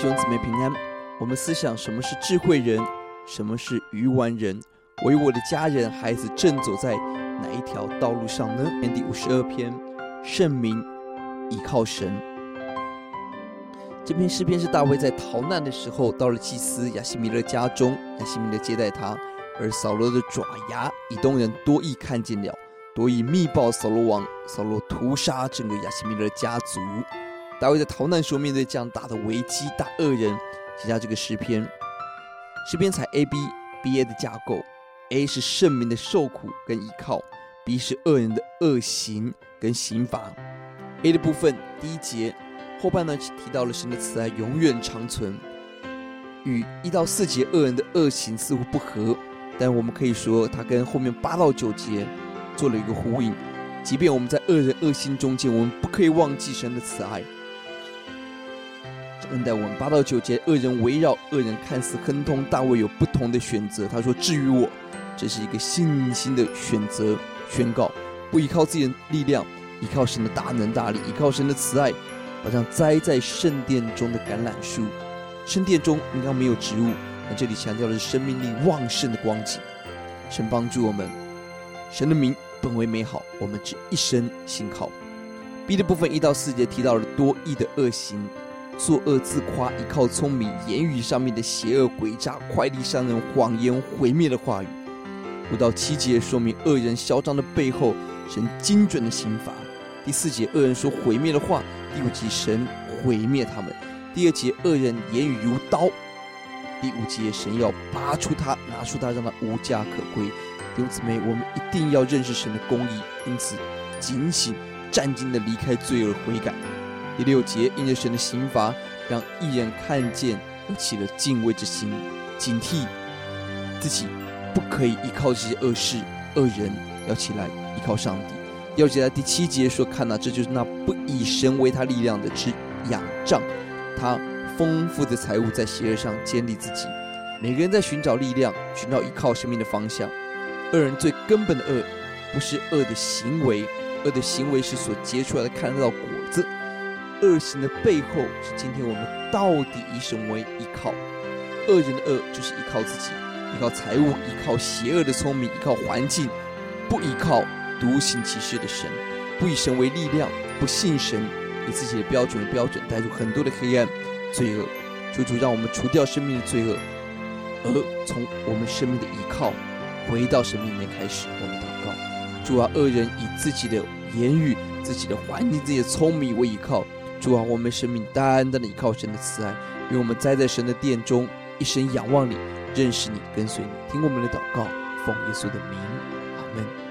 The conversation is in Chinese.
弟兄姊妹平安。我们思想什么是智慧人，什么是愚顽人？我与我的家人、孩子正走在哪一条道路上呢？第五十二篇，圣名倚靠神。这篇诗篇是大卫在逃难的时候，到了祭司亚希米勒家中，亚希米勒接待他，而扫罗的爪牙，以东人多益看见了，多益密报扫罗王，扫罗屠杀整个亚希米勒家族。大卫在逃难时候，面对这样大的危机、大恶人，写下这个诗篇。诗篇采 A B B A 的架构，A 是圣民的受苦跟依靠，B 是恶人的恶行跟刑罚。A 的部分第一节后半段提到了神的慈爱永远长存，与一到四节恶人的恶行似乎不合，但我们可以说它跟后面八到九节做了一个呼应。即便我们在恶人恶行中间，我们不可以忘记神的慈爱。恩待我们八到九节，恶人围绕，恶人看似亨通。大卫有不同的选择。他说：“至于我，这是一个信心的选择宣告，不依靠自己的力量，依靠神的大能大力，依靠神的慈爱，好像栽在圣殿中的橄榄树。圣殿中应该没有植物，但这里强调的是生命力旺盛的光景。神帮助我们，神的名本为美好，我们只一生信靠。B 的部分一到四节提到了多益的恶行。”作恶自夸，依靠聪明，言语上面的邪恶诡诈，快递伤人，谎言毁灭的话语。五到七节说明恶人嚣张的背后，神精准的刑罚。第四节恶人说毁灭的话，第五节神毁灭他们。第二节恶人言语如刀，第五节神要拔出他，拿出他，让他无家可归。弟兄姊妹，我们一定要认识神的公义，因此警醒、战兢的离开罪恶，悔改。第六节，因着神的刑罚，让一人看见而起了敬畏之心，警惕自己不可以依靠这些恶事、恶人，要起来依靠上帝。要记得第七节说：“看哪，这就是那不以神为他力量的，之仰仗他丰富的财物，在邪恶上建立自己。”每个人在寻找力量、寻找依靠生命的方向。恶人最根本的恶，不是恶的行为，恶的行为是所结出来的看得到果。恶行的背后是今天我们到底以什么为依靠？恶人的恶就是依靠自己，依靠财物，依靠邪恶的聪明，依靠环境，不依靠独行其事的神，不以神为力量，不信神，以自己的标准为标准，带入很多的黑暗、罪恶。求主让我们除掉生命的罪恶，而从我们生命的依靠回到神里面开始。我们祷告：主啊，恶人以自己的言语、自己的环境、自己的聪明为依靠。主啊，我们生命单单的依靠神的慈爱，愿我们栽在神的殿中，一生仰望你，认识你，跟随你，听我们的祷告，奉耶稣的名，阿门。